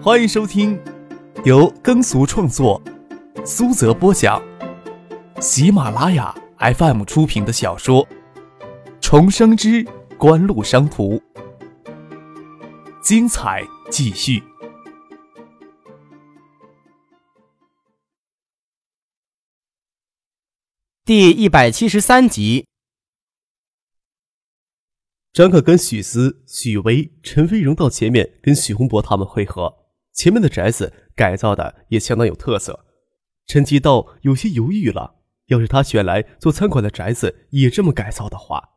欢迎收听由耕俗创作、苏泽播讲、喜马拉雅 FM 出品的小说《重生之官路商途》，精彩继续，第一百七十三集。张可跟许思、许巍、陈飞荣到前面跟许洪博他们会合。前面的宅子改造的也相当有特色。陈吉道有些犹豫了，要是他选来做餐馆的宅子也这么改造的话，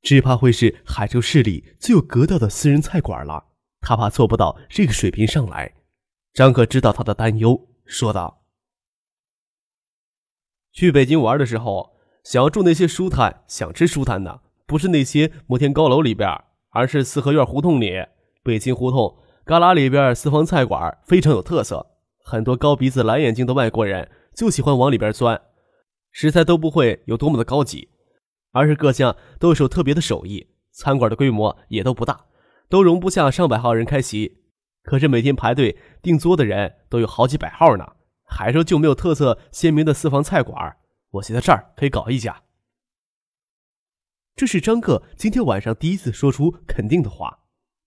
只怕会是海州市里最有格调的私人菜馆了。他怕做不到这个水平上来。张克知道他的担忧，说道：“去北京玩的时候，想要住那些舒坦，想吃舒坦的。”不是那些摩天高楼里边，而是四合院胡同里。北京胡同旮旯里边私房菜馆非常有特色，很多高鼻子蓝眼睛的外国人就喜欢往里边钻。食材都不会有多么的高级，而是各项都有手特别的手艺。餐馆的规模也都不大，都容不下上百号人开席。可是每天排队订桌的人都有好几百号呢。还说就没有特色鲜明的私房菜馆？我觉得这儿可以搞一家。这是张克今天晚上第一次说出肯定的话。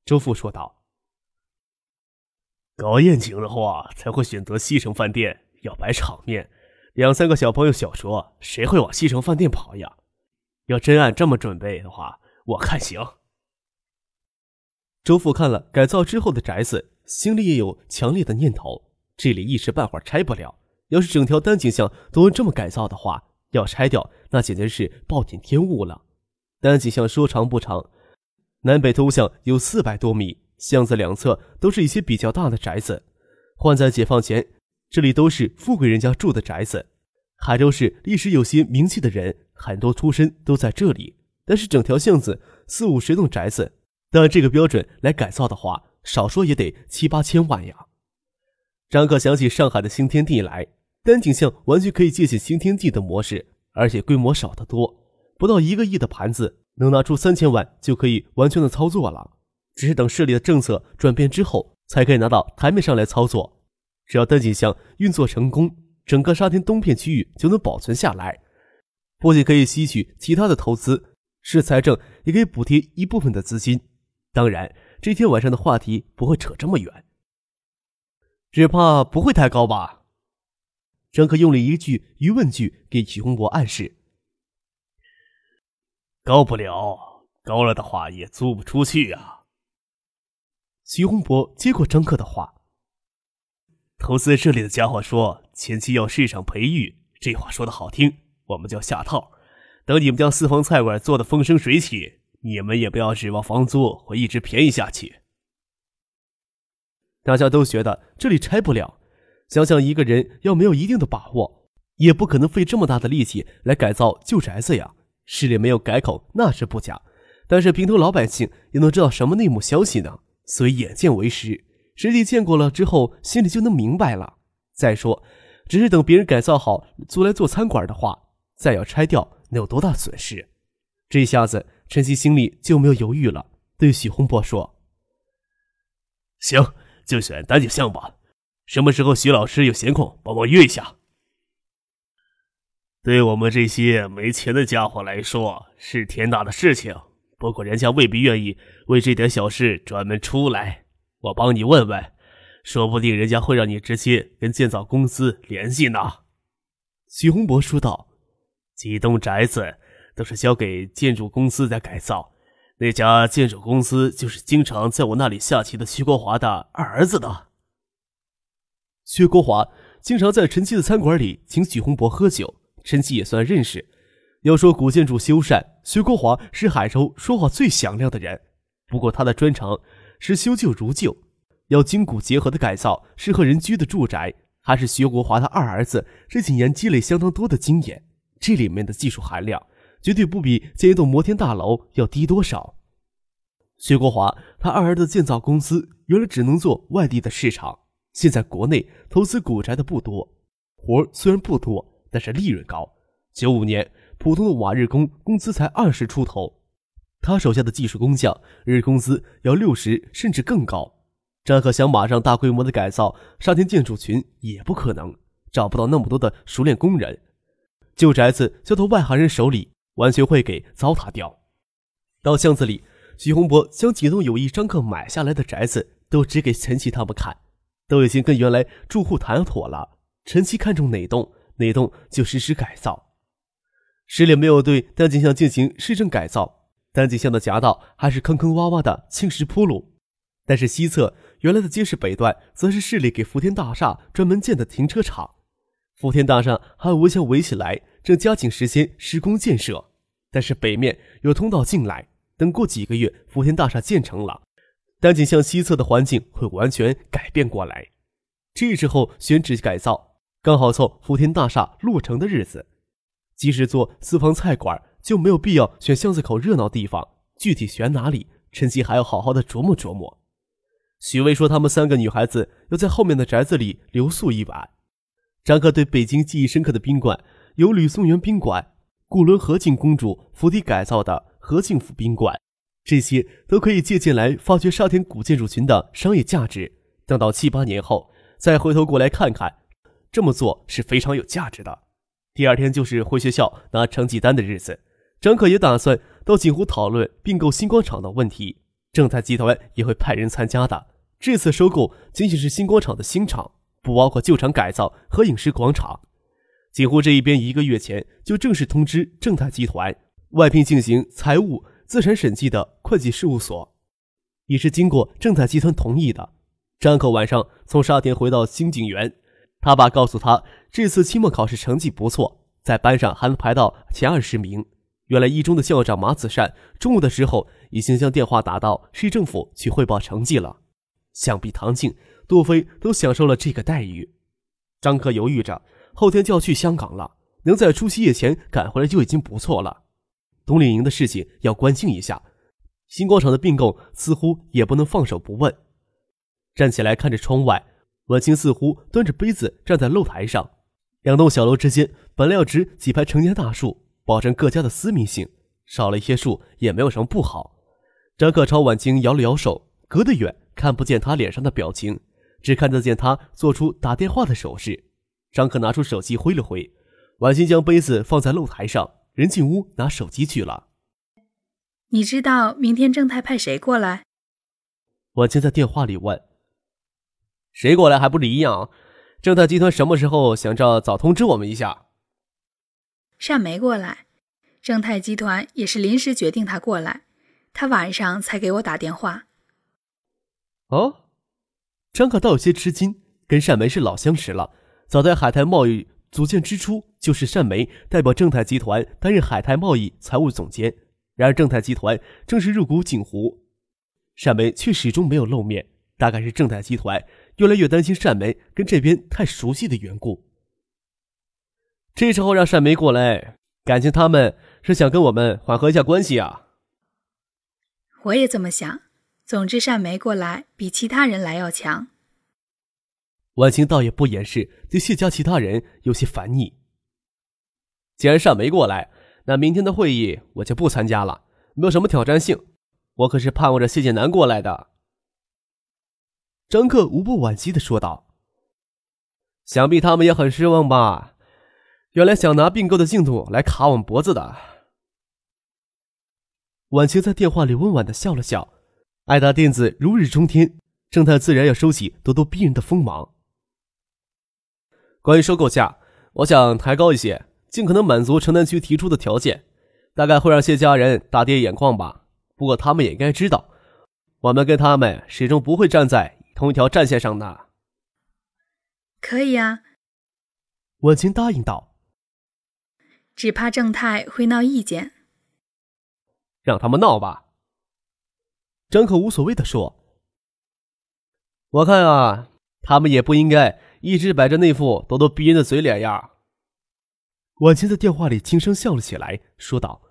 周父说道：“搞宴请的话，才会选择西城饭店，要摆场面。两三个小朋友小酌，谁会往西城饭店跑呀？要真按这么准备的话，我看行。”周父看了改造之后的宅子，心里也有强烈的念头：这里一时半会儿拆不了。要是整条丹景巷都这么改造的话，要拆掉，那简直是暴殄天物了。单井巷说长不长，南北通向有四百多米，巷子两侧都是一些比较大的宅子。换在解放前，这里都是富贵人家住的宅子。海州市历史有些名气的人，很多出身都在这里。但是整条巷子四五十栋宅子，按这个标准来改造的话，少说也得七八千万呀。张克想起上海的新天地来，丹景巷完全可以借鉴新天地的模式，而且规模少得多。不到一个亿的盘子，能拿出三千万就可以完全的操作了。只是等市里的政策转变之后，才可以拿到台面上来操作。只要单景巷运作成功，整个沙田东片区域就能保存下来。不仅可以吸取其他的投资，市财政也可以补贴一部分的资金。当然，这天晚上的话题不会扯这么远，只怕不会太高吧？张克用了一句疑问句给徐洪博暗示。高不了，高了的话也租不出去啊。徐洪博接过张克的话，投资这里的家伙说前期要市场培育，这话说的好听，我们叫下套。等你们将私房菜馆做的风生水起，你们也不要指望房租会一直便宜下去。大家都觉得这里拆不了，想想一个人要没有一定的把握，也不可能费这么大的力气来改造旧宅子呀。市里没有改口，那是不假，但是平头老百姓又能知道什么内幕消息呢？所以眼见为实，实际见过了之后，心里就能明白了。再说，只是等别人改造好，租来做餐馆的话，再要拆掉，能有多大损失？这下子，陈曦心里就没有犹豫了，对许洪波说：“行，就选丹景巷吧。什么时候许老师有闲空，帮忙约一下。”对我们这些没钱的家伙来说是天大的事情，不过人家未必愿意为这点小事专门出来。我帮你问问，说不定人家会让你直接跟建造公司联系呢。”徐洪博说道，“几栋宅子都是交给建筑公司在改造，那家建筑公司就是经常在我那里下棋的徐国华的二儿子的。薛国华经常在陈七的餐馆里请许洪博喝酒。”陈曦也算认识。要说古建筑修缮，徐国华是海州说话最响亮的人。不过他的专长是修旧如旧，要筋骨结合的改造适合人居的住宅，还是徐国华的二儿子这几年积累相当多的经验。这里面的技术含量绝对不比建一栋摩天大楼要低多少。徐国华他二儿子建造公司原来只能做外地的市场，现在国内投资古宅的不多，活虽然不多。但是利润高。九五年，普通的瓦日工工资才二十出头，他手下的技术工匠日工资要六十甚至更高。张可想马上大规模的改造沙田建筑群也不可能，找不到那么多的熟练工人。旧宅子交到外行人手里，完全会给糟蹋掉。到巷子里，徐洪博将几栋有意张克买下来的宅子都指给陈奇他们看，都已经跟原来住户谈妥了。陈奇看中哪栋，哪栋就实施改造。市里没有对丹景巷进行市政改造，丹景巷的夹道还是坑坑洼洼的青石铺路，但是西侧原来的街市北段则是市里给福田大厦专门建的停车场。福田大厦还有围墙围起来，正加紧时间施工建设，但是北面有通道进来。等过几个月，福田大厦建成了，丹景巷西侧的环境会完全改变过来。这时候选址改造，刚好凑福田大厦落成的日子。即使做私房菜馆，就没有必要选巷子口热闹地方。具体选哪里，陈曦还要好好的琢磨琢磨。许巍说，他们三个女孩子要在后面的宅子里留宿一晚。张克对北京记忆深刻的宾馆有吕松园宾馆、古伦和敬公主府邸改造的和敬府宾馆，这些都可以借鉴来发掘沙田古建筑群的商业价值。等到七八年后再回头过来看看，这么做是非常有价值的。第二天就是回学校拿成绩单的日子，张可也打算到锦湖讨论并购新光厂的问题。正泰集团也会派人参加的。这次收购仅仅是新光厂的新厂，不包括旧厂改造和影视广场。锦湖这一边一个月前就正式通知正泰集团外聘进行财务资产审计的会计事务所，也是经过正泰集团同意的。张可晚上从沙田回到新景园。他爸告诉他，这次期末考试成绩不错，在班上还能排到前二十名。原来一中的校长马子善中午的时候已经将电话打到市政府去汇报成绩了。想必唐静、杜飞都享受了这个待遇。张克犹豫着，后天就要去香港了，能在除夕夜前赶回来就已经不错了。冬令营的事情要关心一下，新广场的并购似乎也不能放手不问。站起来看着窗外。晚清似乎端着杯子站在露台上，两栋小楼之间本来要植几排成年大树，保证各家的私密性。少了一些树也没有什么不好。张克朝晚清摇了摇手，隔得远看不见他脸上的表情，只看得见他做出打电话的手势。张克拿出手机挥了挥，晚清将杯子放在露台上，人进屋拿手机去了。你知道明天正太派谁过来？晚清在电话里问。谁过来还不是一样？正泰集团什么时候想着早通知我们一下？善梅过来，正泰集团也是临时决定他过来，他晚上才给我打电话。哦，张可倒有些吃惊，跟善梅是老相识了。早在海泰贸易组建之初，就是善梅代表正泰集团担任海泰贸易财务总监。然而正泰集团正式入股景湖，善梅却始终没有露面，大概是正泰集团。越来越担心善梅跟这边太熟悉的缘故。这时候让善梅过来，感情他们是想跟我们缓和一下关系啊。我也这么想。总之，善梅过来比其他人来要强。婉清倒也不掩饰对谢家其他人有些烦腻。既然善梅过来，那明天的会议我就不参加了，没有什么挑战性。我可是盼望着谢剑南过来的。张克无不惋惜的说道：“想必他们也很失望吧？原来想拿并购的进度来卡我们脖子的。”婉晴在电话里温婉的笑了笑：“爱达电子如日中天，正泰自然要收起咄咄逼人的锋芒。关于收购价，我想抬高一些，尽可能满足城南区提出的条件，大概会让谢家人大跌眼眶吧。不过他们也应该知道，我们跟他们始终不会站在。”同一条战线上呢？可以啊，婉晴答应道。只怕正太会闹意见。让他们闹吧。张可无所谓的说。我看啊，他们也不应该一直摆着那副咄咄逼人的嘴脸呀。婉晴在电话里轻声笑了起来，说道：“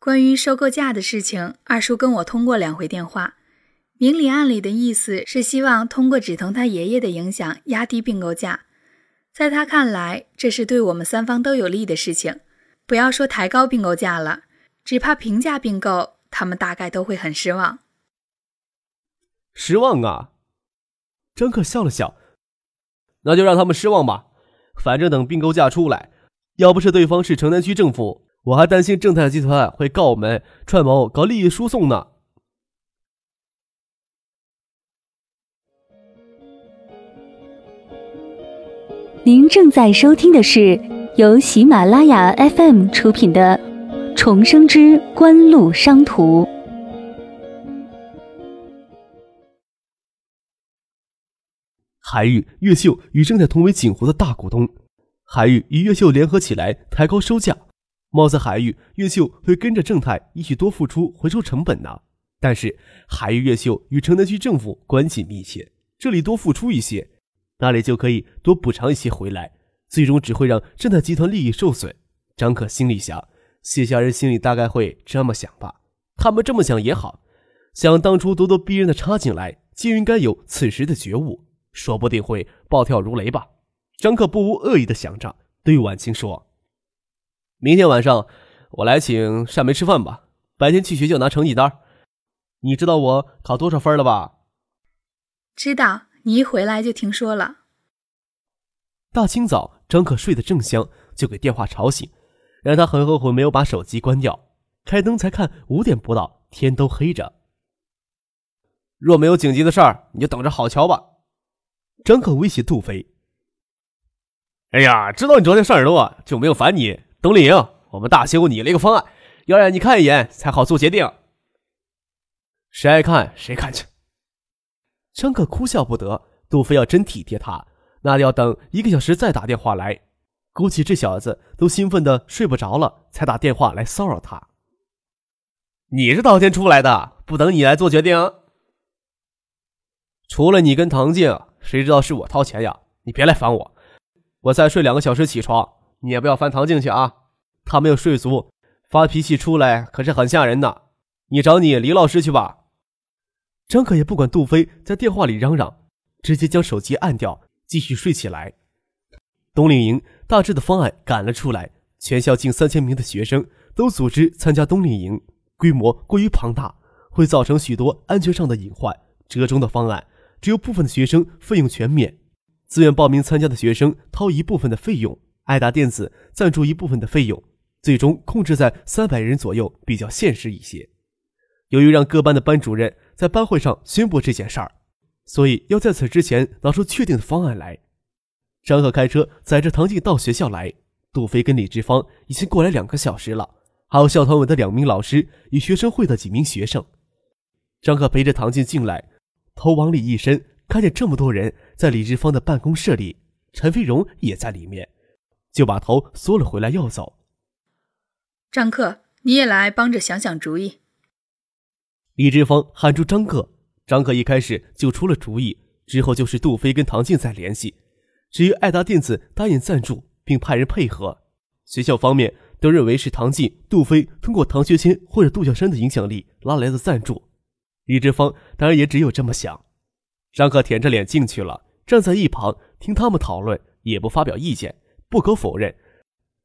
关于收购价的事情，二叔跟我通过两回电话。”明里暗里的意思是希望通过止疼他爷爷的影响压低并购价，在他看来，这是对我们三方都有利的事情。不要说抬高并购价了，只怕平价并购，他们大概都会很失望。失望啊！张克笑了笑，那就让他们失望吧。反正等并购价出来，要不是对方是城南区政府，我还担心正泰集团会告我们串谋搞利益输送呢。您正在收听的是由喜马拉雅 FM 出品的《重生之官路商途》。海域、越秀与正泰同为锦湖的大股东，海域与越秀联合起来抬高收价，貌似海域、越秀会跟着正泰一起多付出回收成本呢。但是海域、越秀与城南区政府关系密切，这里多付出一些。那里就可以多补偿一些回来，最终只会让正泰集团利益受损。张可心里想，谢家人心里大概会这么想吧。他们这么想也好，想当初咄咄逼人的插进来，就应该有此时的觉悟，说不定会暴跳如雷吧。张可不无恶意的想着，对婉清说：“明天晚上我来请善梅吃饭吧，白天去学校拿成绩单。你知道我考多少分了吧？”知道。你一回来就听说了。大清早，张可睡得正香，就给电话吵醒，让他很后悔没有把手机关掉。开灯才看五点不到，天都黑着。若没有紧急的事儿，你就等着好瞧吧。张可威胁杜飞：“哎呀，知道你昨天事儿多，就没有烦你。董丽莹，我们大兴拟了一个方案，要让你看一眼才好做决定。谁爱看谁看去。”张可哭笑不得，杜飞要真体贴他，那要等一个小时再打电话来。估计这小子都兴奋的睡不着了，才打电话来骚扰他。你是当天出来的，不等你来做决定。除了你跟唐静，谁知道是我掏钱呀？你别来烦我，我再睡两个小时起床，你也不要烦唐静去啊。他没有睡足，发脾气出来可是很吓人的。你找你李老师去吧。张可也不管杜飞在电话里嚷嚷，直接将手机按掉，继续睡起来。冬令营大致的方案赶了出来，全校近三千名的学生都组织参加冬令营，规模过于庞大，会造成许多安全上的隐患。折中的方案只有部分的学生费用全免，自愿报名参加的学生掏一部分的费用，爱达电子赞助一部分的费用，最终控制在三百人左右，比较现实一些。由于让各班的班主任。在班会上宣布这件事儿，所以要在此之前拿出确定的方案来。张可开车载着唐静到学校来，杜飞跟李志芳已经过来两个小时了，还有校团委的两名老师与学生会的几名学生。张可陪着唐静进来，头往里一伸，看见这么多人在李志芳的办公室里，陈飞荣也在里面，就把头缩了回来要走。张克，你也来帮着想想主意。李志芳喊住张克，张克一开始就出了主意，之后就是杜飞跟唐静在联系。至于爱达电子答应赞助并派人配合，学校方面都认为是唐静、杜飞通过唐学谦或者杜小山的影响力拉来的赞助。李志芳当然也只有这么想。张克舔着脸进去了，站在一旁听他们讨论，也不发表意见。不可否认，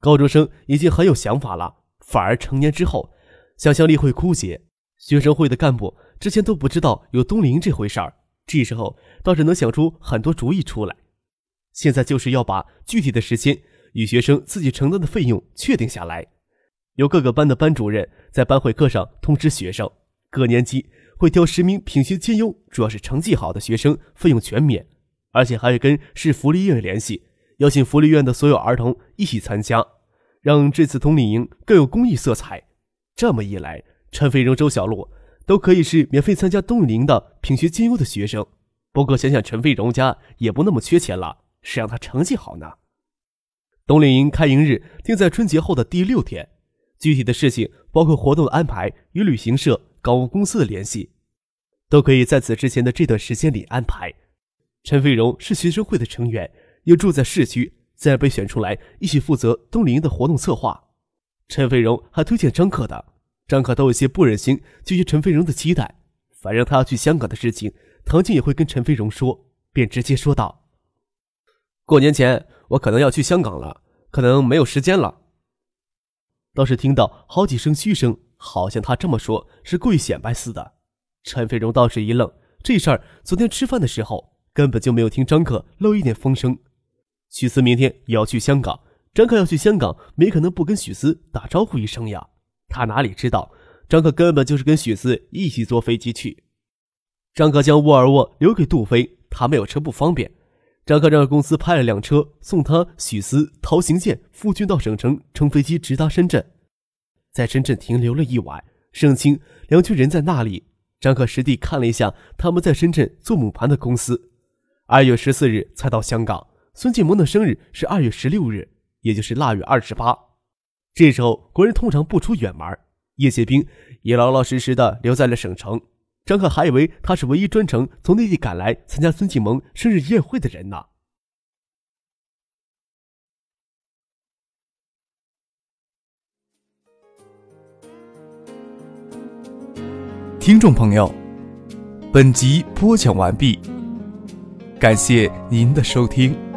高中生已经很有想法了，反而成年之后，想象力会枯竭。学生会的干部之前都不知道有冬令营这回事儿，这时候倒是能想出很多主意出来。现在就是要把具体的时间与学生自己承担的费用确定下来，由各个班的班主任在班会课上通知学生，各年级会挑十名品学兼优、主要是成绩好的学生，费用全免，而且还会跟市福利院联系，邀请福利院的所有儿童一起参加，让这次冬令营更有公益色彩。这么一来。陈飞荣、周小璐都可以是免费参加冬令营的品学兼优的学生。不过想想陈飞荣家也不那么缺钱了，谁让他成绩好呢？冬令营开营日定在春节后的第六天，具体的事情包括活动的安排与旅行社、港务公司的联系，都可以在此之前的这段时间里安排。陈飞荣是学生会的成员，又住在市区，自然被选出来一起负责冬令营的活动策划。陈飞荣还推荐张克的。张可都有些不忍心拒绝陈飞荣的期待，反正他要去香港的事情，唐静也会跟陈飞荣说，便直接说道：“过年前我可能要去香港了，可能没有时间了。”倒是听到好几声嘘声，好像他这么说是故意显摆似的。陈飞荣倒是一愣，这事儿昨天吃饭的时候根本就没有听张克漏一点风声。许思明天也要去香港，张克要去香港，没可能不跟许思打招呼一声呀。他哪里知道，张克根本就是跟许思一起坐飞机去。张克将沃尔沃留给杜飞，他没有车不方便。张克让公司派了辆车送他、许思、陶行健、傅军到省城，乘飞机直达深圳，在深圳停留了一晚。盛清、梁军人在那里。张克实地看了一下他们在深圳做母盘的公司。二月十四日才到香港。孙继萌的生日是二月十六日，也就是腊月二十八。这时候国人通常不出远门，叶谢兵也老老实实的留在了省城。张克还以为他是唯一专程从内地赶来参加孙继萌生日宴会的人呢。听众朋友，本集播讲完毕，感谢您的收听。